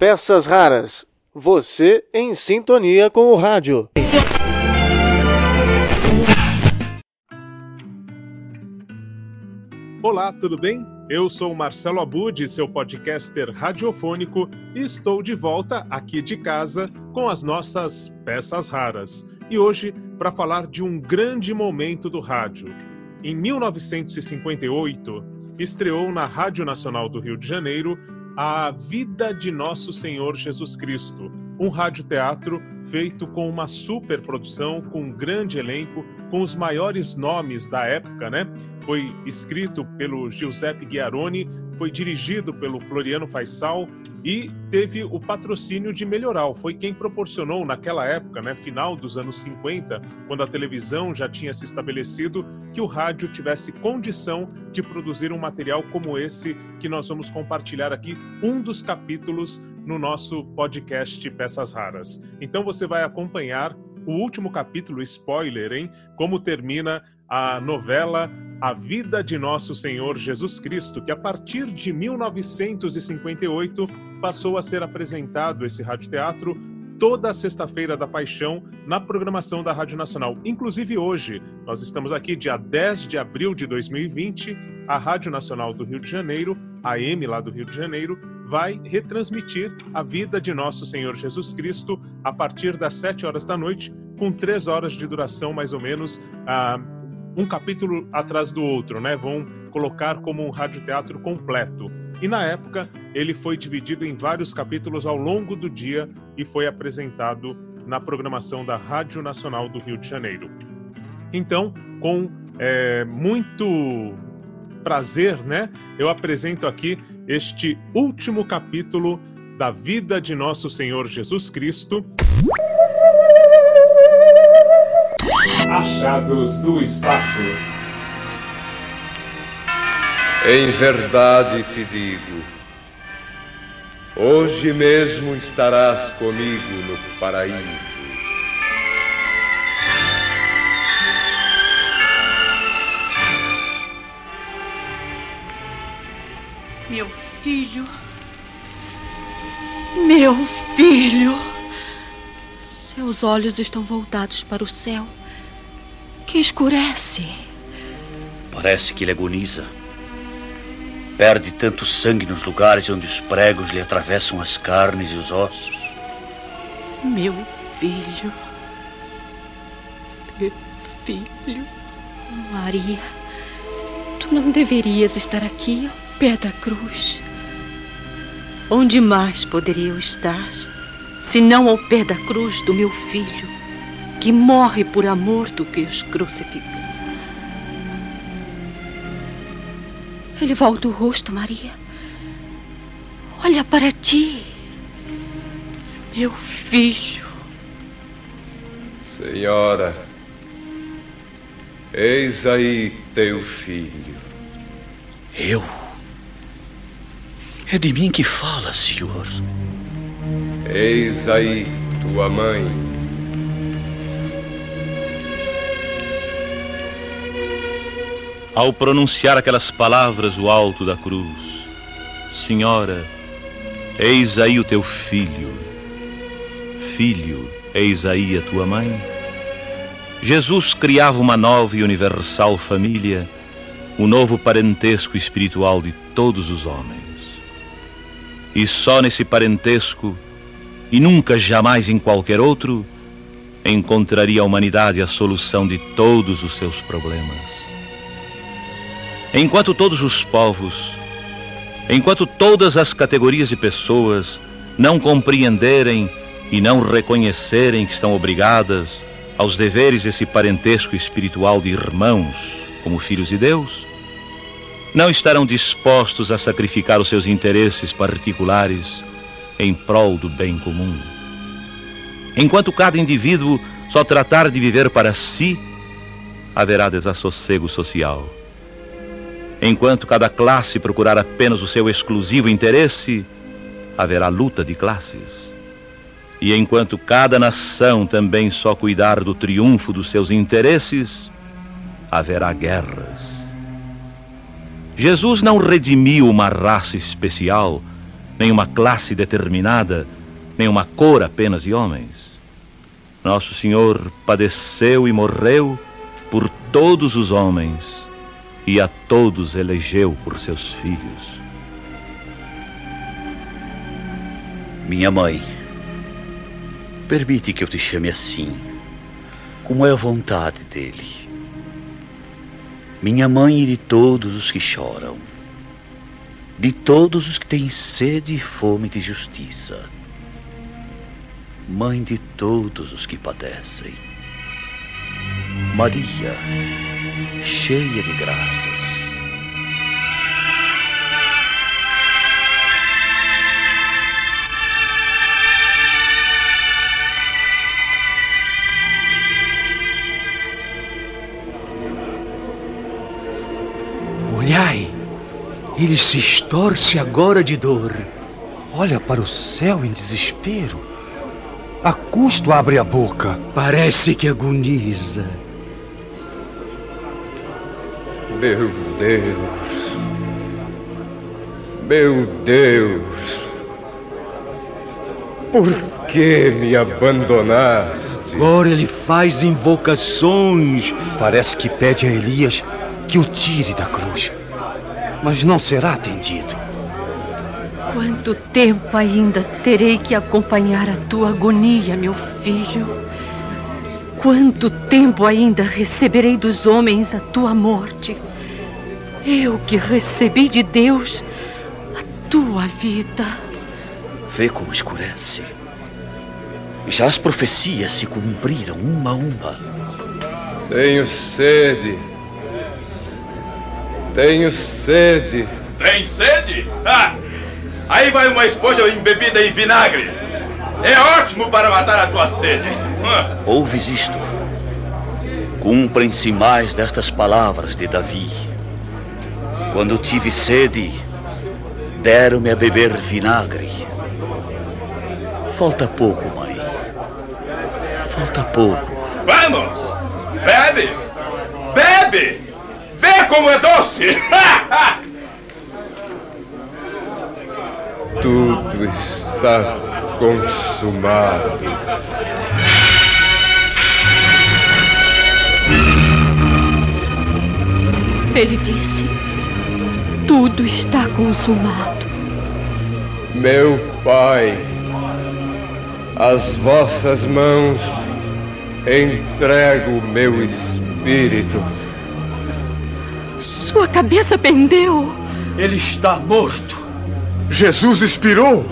Peças Raras. Você em sintonia com o rádio. Olá, tudo bem? Eu sou Marcelo Abud, seu podcaster radiofônico, e estou de volta aqui de casa com as nossas peças raras. E hoje para falar de um grande momento do rádio. Em 1958, estreou na Rádio Nacional do Rio de Janeiro A Vida de Nosso Senhor Jesus Cristo, um radioteatro feito com uma superprodução, com um grande elenco, com os maiores nomes da época, né? Foi escrito pelo Giuseppe Ghiaroni, foi dirigido pelo Floriano Faisal e teve o patrocínio de Melhoral. Foi quem proporcionou naquela época, né, final dos anos 50, quando a televisão já tinha se estabelecido, que o rádio tivesse condição de produzir um material como esse que nós vamos compartilhar aqui, um dos capítulos no nosso podcast Peças Raras. Então você vai acompanhar o último capítulo, spoiler, hein? Como termina a novela A Vida de Nosso Senhor Jesus Cristo, que a partir de 1958 passou a ser apresentado esse radioteatro toda sexta-feira da Paixão na programação da Rádio Nacional. Inclusive hoje, nós estamos aqui dia 10 de abril de 2020, a Rádio Nacional do Rio de Janeiro, a M lá do Rio de Janeiro, vai retransmitir a vida de nosso Senhor Jesus Cristo a partir das 7 horas da noite, com três horas de duração mais ou menos. Um capítulo atrás do outro, né? Vão colocar como um radioteatro completo. E na época, ele foi dividido em vários capítulos ao longo do dia e foi apresentado na programação da Rádio Nacional do Rio de Janeiro. Então, com é, muito prazer, né? Eu apresento aqui este último capítulo da vida de nosso Senhor Jesus Cristo. Achados do Espaço. Em verdade te digo, hoje mesmo estarás comigo no paraíso. Filho. Meu filho. Seus olhos estão voltados para o céu, que escurece. Parece que ele agoniza. Perde tanto sangue nos lugares onde os pregos lhe atravessam as carnes e os ossos. Meu filho. Meu filho. Maria, tu não deverias estar aqui ao pé da cruz. Onde mais poderia eu estar, se não ao pé da cruz do meu filho, que morre por amor do que os crucificou? Ele volta o rosto, Maria. Olha para ti, meu filho. Senhora, eis aí teu filho. Eu? É de mim que fala, senhor. Eis aí tua mãe. Ao pronunciar aquelas palavras o alto da cruz, Senhora, eis aí o teu filho. Filho, eis aí a tua mãe. Jesus criava uma nova e universal família, o um novo parentesco espiritual de todos os homens. E só nesse parentesco, e nunca jamais em qualquer outro, encontraria a humanidade a solução de todos os seus problemas. Enquanto todos os povos, enquanto todas as categorias de pessoas não compreenderem e não reconhecerem que estão obrigadas aos deveres desse parentesco espiritual de irmãos, como filhos de Deus, não estarão dispostos a sacrificar os seus interesses particulares em prol do bem comum. Enquanto cada indivíduo só tratar de viver para si, haverá desassossego social. Enquanto cada classe procurar apenas o seu exclusivo interesse, haverá luta de classes. E enquanto cada nação também só cuidar do triunfo dos seus interesses, haverá guerras. Jesus não redimiu uma raça especial, nenhuma classe determinada, nenhuma cor apenas de homens. Nosso Senhor padeceu e morreu por todos os homens e a todos elegeu por seus filhos. Minha mãe, permite que eu te chame assim, como é a vontade dele. Minha mãe de todos os que choram, de todos os que têm sede e fome de justiça mãe de todos os que padecem. Maria, cheia de graças. Olhai, ele se estorce agora de dor. Olha para o céu em desespero. A custo abre a boca. Parece que agoniza. Meu Deus. Meu Deus. Por que me abandonaste? Agora ele faz invocações. Parece que pede a Elias que o tire da cruz. Mas não será atendido. Quanto tempo ainda terei que acompanhar a tua agonia, meu filho? Quanto tempo ainda receberei dos homens a tua morte? Eu que recebi de Deus a tua vida. Vê como escurece. Já as profecias se cumpriram uma a uma. Tenho sede. Tenho sede. Tem sede? Ah! Aí vai uma esponja embebida em vinagre. É ótimo para matar a tua sede. Ouves isto? Cumprem-se mais destas palavras de Davi. Quando tive sede, deram-me a beber vinagre. Falta pouco, mãe. Falta pouco. Vamos! Bebe! Bebe! Vê como é doce! Tudo está consumado. Ele disse: Tudo está consumado. Meu Pai, as vossas mãos entrego meu espírito. Sua cabeça pendeu. Ele está morto. Jesus expirou.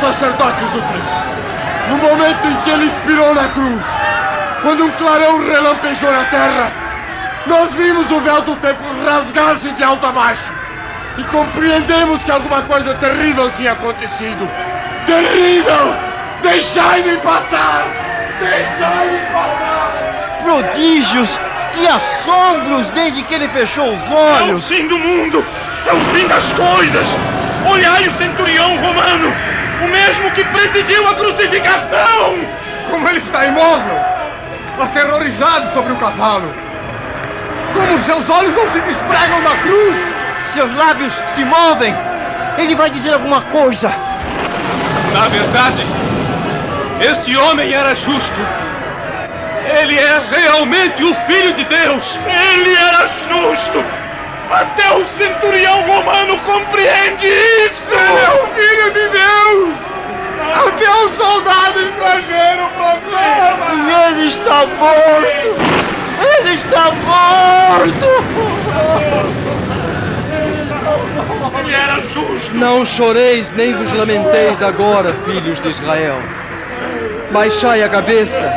sacerdotes do templo. No momento em que ele expirou na cruz, quando um clarão relampejou na terra, nós vimos o véu do templo rasgar-se de alto a baixo e compreendemos que alguma coisa terrível tinha acontecido. Terrível! Deixai-me passar! Deixai-me passar! Prodígios e assombros desde que ele fechou os olhos! É o fim do mundo! É o fim das coisas! Olhai o centurião romano! O mesmo que presidiu a crucificação! Como ele está imóvel, aterrorizado sobre o cavalo. Como seus olhos não se despregam da cruz. Seus lábios se movem. Ele vai dizer alguma coisa. Na verdade, este homem era justo. Ele é realmente o Filho de Deus. Ele era justo. Até o centurião romano compreende isso! Ele é o Filho de Deus! Até o soldado estrangeiro está morto! Ele está morto! Ele era justo! Não choreis nem vos lamenteis agora, filhos de Israel. Baixai a cabeça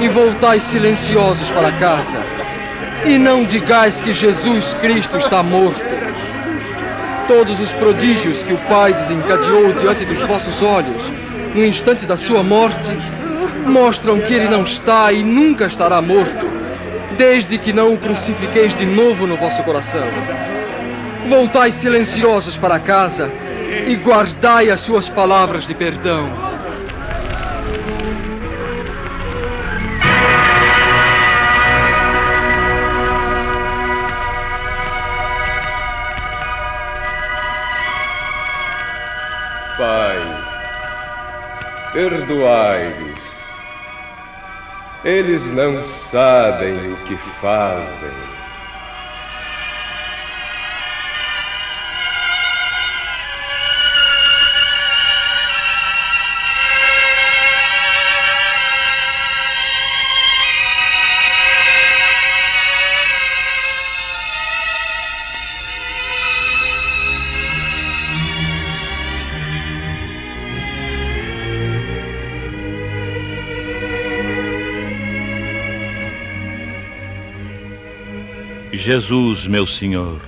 e voltai silenciosos para casa. E não digais que Jesus Cristo está morto. Todos os prodígios que o Pai desencadeou diante dos vossos olhos no instante da sua morte mostram que ele não está e nunca estará morto, desde que não o crucifiqueis de novo no vosso coração. Voltai silenciosos para casa e guardai as suas palavras de perdão. Pai, perdoai-lhes. Eles não sabem o que fazem. Jesus, meu Senhor,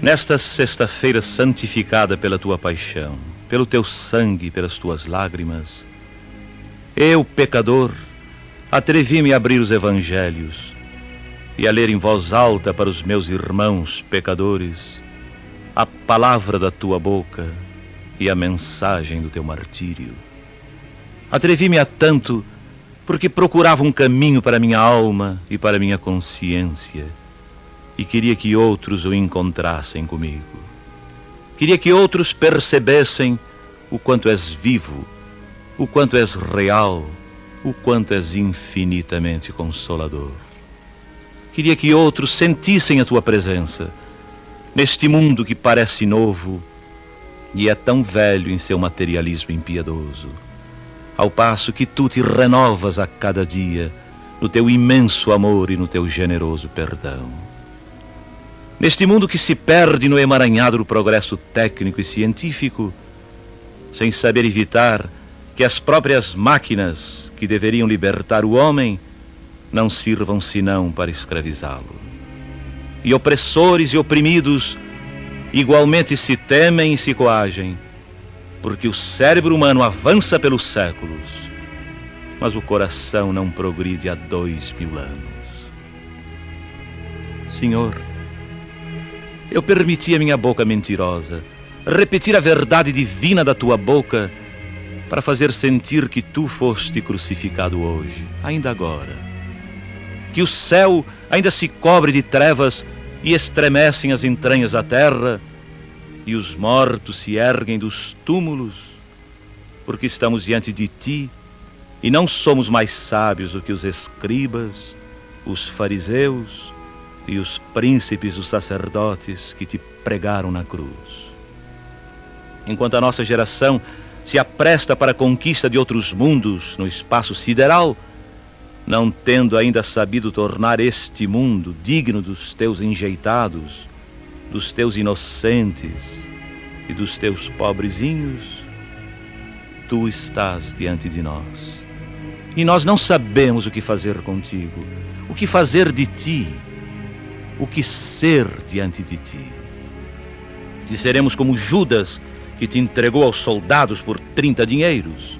nesta sexta-feira santificada pela tua paixão, pelo teu sangue, pelas tuas lágrimas, eu, pecador, atrevi-me a abrir os evangelhos e a ler em voz alta para os meus irmãos pecadores a palavra da tua boca e a mensagem do teu martírio. Atrevi-me a tanto porque procurava um caminho para minha alma e para minha consciência, e queria que outros o encontrassem comigo. Queria que outros percebessem o quanto és vivo, o quanto és real, o quanto és infinitamente consolador. Queria que outros sentissem a tua presença neste mundo que parece novo e é tão velho em seu materialismo impiedoso ao passo que tu te renovas a cada dia no teu imenso amor e no teu generoso perdão. Neste mundo que se perde no emaranhado do progresso técnico e científico, sem saber evitar que as próprias máquinas que deveriam libertar o homem não sirvam senão para escravizá-lo. E opressores e oprimidos igualmente se temem e se coagem porque o cérebro humano avança pelos séculos, mas o coração não progride há dois mil anos. Senhor, eu permiti a minha boca mentirosa repetir a verdade divina da tua boca para fazer sentir que tu foste crucificado hoje, ainda agora. Que o céu ainda se cobre de trevas e estremecem as entranhas da terra e os mortos se erguem dos túmulos, porque estamos diante de ti e não somos mais sábios do que os escribas, os fariseus e os príncipes, os sacerdotes que te pregaram na cruz. Enquanto a nossa geração se apresta para a conquista de outros mundos no espaço sideral, não tendo ainda sabido tornar este mundo digno dos teus enjeitados, dos teus inocentes e dos teus pobrezinhos, tu estás diante de nós. E nós não sabemos o que fazer contigo, o que fazer de ti, o que ser diante de ti. Se seremos como Judas, que te entregou aos soldados por trinta dinheiros,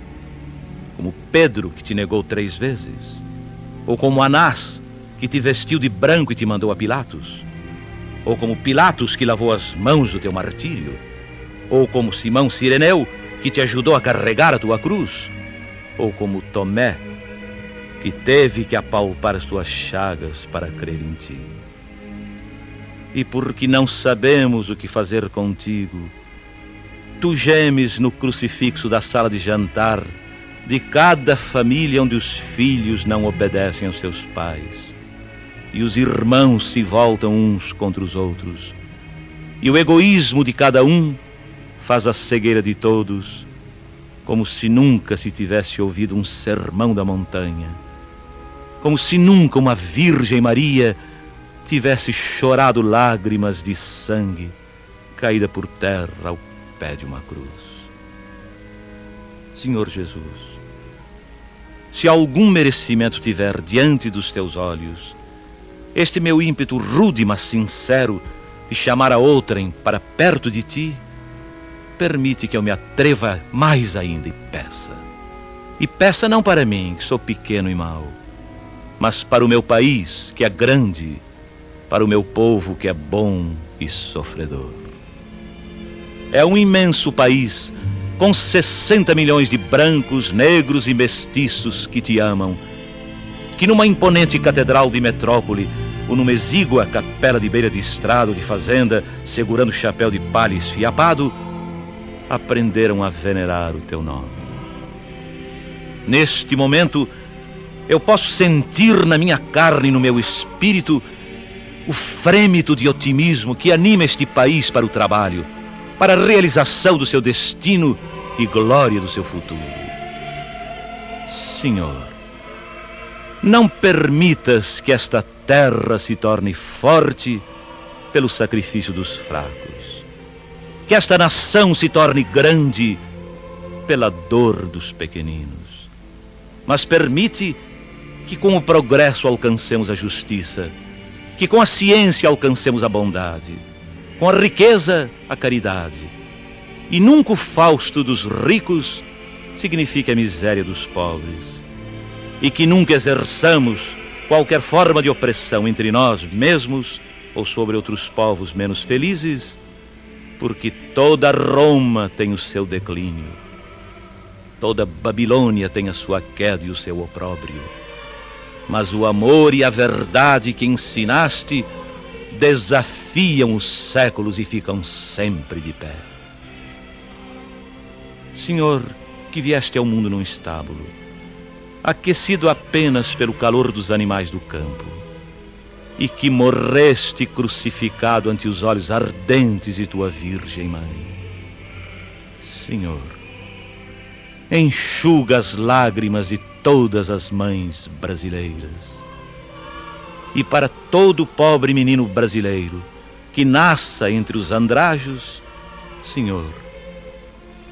como Pedro, que te negou três vezes, ou como Anás, que te vestiu de branco e te mandou a Pilatos ou como Pilatos que lavou as mãos do teu martírio, ou como Simão Sireneu que te ajudou a carregar a tua cruz, ou como Tomé que teve que apalpar as tuas chagas para crer em ti. E porque não sabemos o que fazer contigo, tu gemes no crucifixo da sala de jantar de cada família onde os filhos não obedecem aos seus pais e os irmãos se voltam uns contra os outros. E o egoísmo de cada um faz a cegueira de todos, como se nunca se tivesse ouvido um sermão da montanha, como se nunca uma Virgem Maria tivesse chorado lágrimas de sangue caída por terra ao pé de uma cruz. Senhor Jesus, se algum merecimento tiver diante dos teus olhos, este meu ímpeto rude, mas sincero, de chamar a outrem para perto de ti, permite que eu me atreva mais ainda e peça. E peça não para mim, que sou pequeno e mau, mas para o meu país, que é grande, para o meu povo, que é bom e sofredor. É um imenso país, com 60 milhões de brancos, negros e mestiços que te amam, que numa imponente catedral de metrópole, ou numa exígua capela de beira de estrado de fazenda, segurando chapéu de palha esfiapado, aprenderam a venerar o teu nome. Neste momento, eu posso sentir na minha carne e no meu espírito o frêmito de otimismo que anima este país para o trabalho, para a realização do seu destino e glória do seu futuro. Senhor, não permitas que esta terra se torne forte pelo sacrifício dos fracos. Que esta nação se torne grande pela dor dos pequeninos. Mas permite que com o progresso alcancemos a justiça, que com a ciência alcancemos a bondade, com a riqueza a caridade. E nunca o fausto dos ricos signifique a miséria dos pobres. E que nunca exerçamos qualquer forma de opressão entre nós mesmos ou sobre outros povos menos felizes, porque toda Roma tem o seu declínio, toda Babilônia tem a sua queda e o seu opróbrio. Mas o amor e a verdade que ensinaste desafiam os séculos e ficam sempre de pé. Senhor, que vieste ao mundo num estábulo, aquecido apenas pelo calor dos animais do campo, e que morreste crucificado ante os olhos ardentes de tua Virgem Mãe. Senhor, enxuga as lágrimas de todas as mães brasileiras. E para todo pobre menino brasileiro que nasça entre os andrajos, Senhor,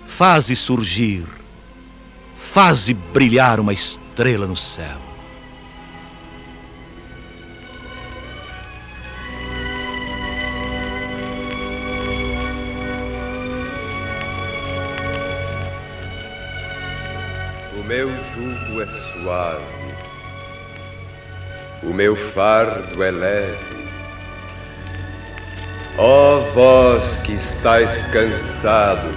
faze surgir, faze brilhar uma estrela estrela no céu. O meu jugo é suave, o meu fardo é leve. Ó oh, vós que estáis cansados,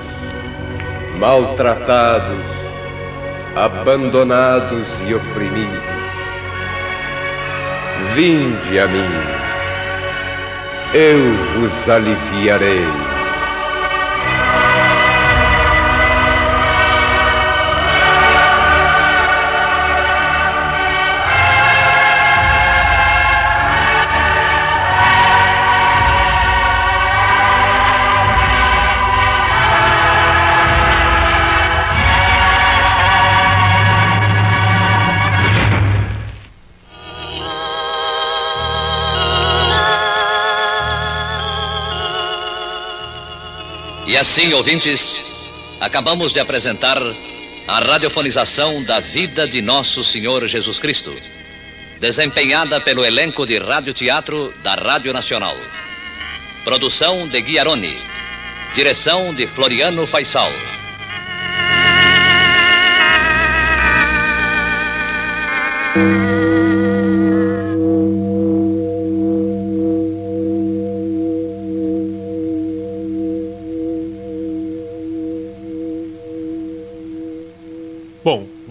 maltratados, abandonados e oprimidos. Vinde a mim, eu vos aliviarei. E assim, ouvintes, acabamos de apresentar a radiofonização da vida de Nosso Senhor Jesus Cristo, desempenhada pelo elenco de radioteatro da Rádio Nacional. Produção de Guiarone. Direção de Floriano Faisal.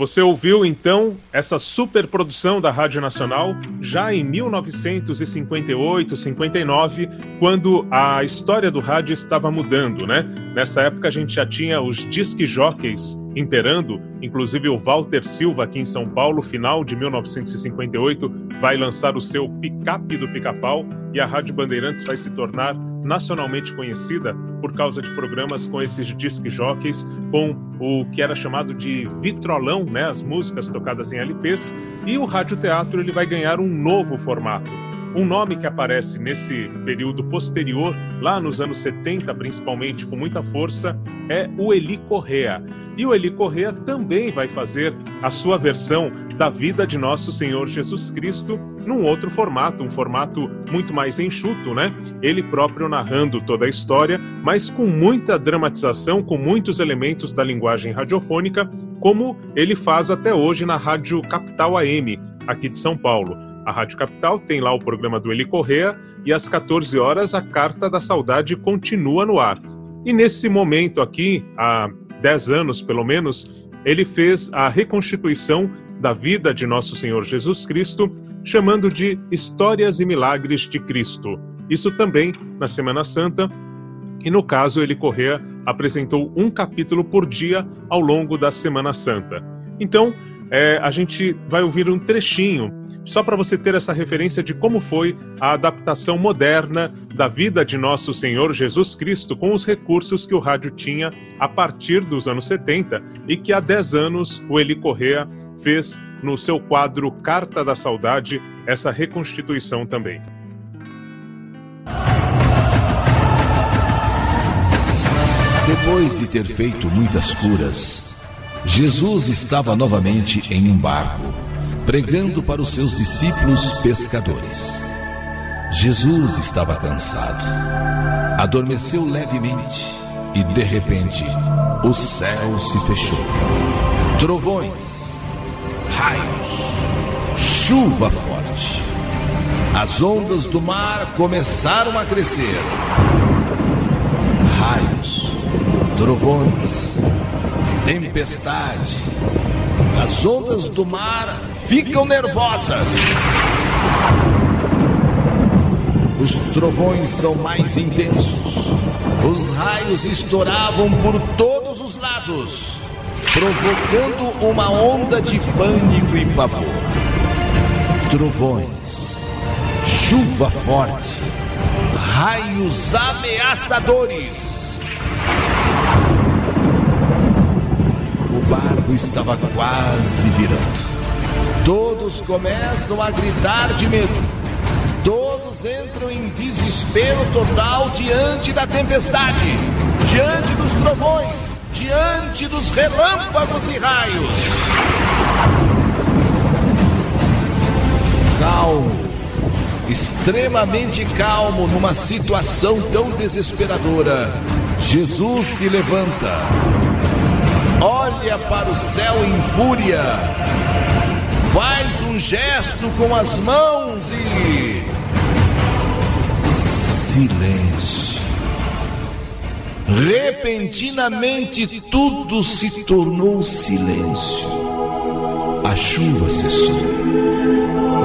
Você ouviu então essa superprodução da Rádio Nacional já em 1958, 59, quando a história do rádio estava mudando, né? Nessa época a gente já tinha os disque jockeys imperando, inclusive o Walter Silva aqui em São Paulo, final de 1958, vai lançar o seu picape do pica-pau e a Rádio Bandeirantes vai se tornar nacionalmente conhecida por causa de programas com esses disc jockeys, com o que era chamado de vitrolão, né, as músicas tocadas em LPs, e o radioteatro ele vai ganhar um novo formato. Um nome que aparece nesse período posterior, lá nos anos 70 principalmente, com muita força, é o Eli Correa. E o Eli Correa também vai fazer a sua versão da vida de nosso Senhor Jesus Cristo num outro formato, um formato muito mais enxuto, né? Ele próprio narrando toda a história, mas com muita dramatização, com muitos elementos da linguagem radiofônica, como ele faz até hoje na Rádio Capital AM, aqui de São Paulo. A Rádio Capital tem lá o programa do Eli Correa e às 14 horas a Carta da Saudade continua no ar. E nesse momento aqui, há 10 anos pelo menos, ele fez a reconstituição da vida de nosso Senhor Jesus Cristo, chamando de Histórias e Milagres de Cristo. Isso também na Semana Santa. E no caso, ele Correa apresentou um capítulo por dia ao longo da Semana Santa. Então, é, a gente vai ouvir um trechinho, só para você ter essa referência de como foi a adaptação moderna da vida de nosso Senhor Jesus Cristo com os recursos que o rádio tinha a partir dos anos 70 e que há 10 anos o Eli Correa fez no seu quadro Carta da Saudade essa reconstituição também. Depois de ter feito muitas curas, Jesus estava novamente em um barco, pregando para os seus discípulos pescadores. Jesus estava cansado. Adormeceu levemente e, de repente, o céu se fechou. Trovões, raios, chuva forte. As ondas do mar começaram a crescer. Raios, trovões, tempestade. As ondas do mar ficam nervosas. Os trovões são mais intensos. Os raios estouravam por todos os lados, provocando uma onda de pânico e pavor. Trovões, chuva forte, raios ameaçadores. O barco estava quase virando. Todos começam a gritar de medo. Todos entram em desespero total diante da tempestade, diante dos trovões, diante dos relâmpagos e raios. Calmo, extremamente calmo numa situação tão desesperadora, Jesus se levanta, olha para o céu em fúria, um gesto com as mãos e. Silêncio. Repentinamente tudo se tornou silêncio. A chuva cessou.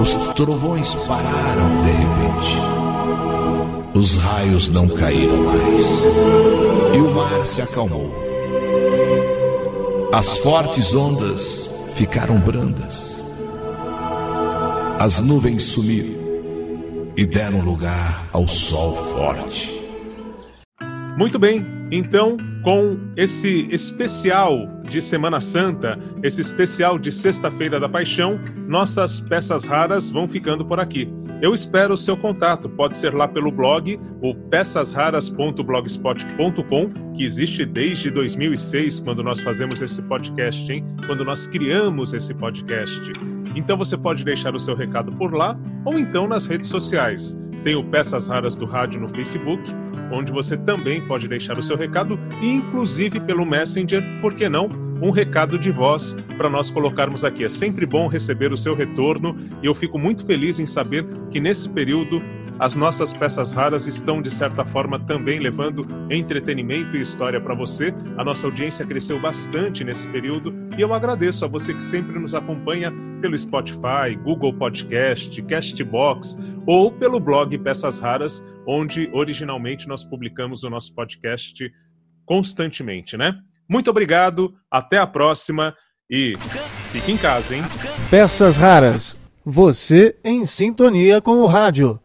Os trovões pararam de repente. Os raios não caíram mais. E o mar se acalmou. As fortes ondas ficaram brandas. As nuvens sumiram e deram lugar ao sol forte. Muito bem, então, com esse especial de Semana Santa, esse especial de Sexta-feira da Paixão, nossas peças raras vão ficando por aqui. Eu espero o seu contato, pode ser lá pelo blog, o peçasraras.blogspot.com, que existe desde 2006, quando nós fazemos esse podcast, hein? Quando nós criamos esse podcast. Então você pode deixar o seu recado por lá ou então nas redes sociais. Tem o Peças Raras do Rádio no Facebook, onde você também pode deixar o seu recado inclusive, pelo Messenger, por que não? Um recado de voz para nós colocarmos aqui. É sempre bom receber o seu retorno e eu fico muito feliz em saber que nesse período as nossas peças raras estão, de certa forma, também levando entretenimento e história para você. A nossa audiência cresceu bastante nesse período e eu agradeço a você que sempre nos acompanha pelo Spotify, Google Podcast, Castbox ou pelo blog Peças Raras, onde originalmente nós publicamos o nosso podcast constantemente, né? Muito obrigado, até a próxima e fique em casa, hein? Peças raras. Você em sintonia com o rádio.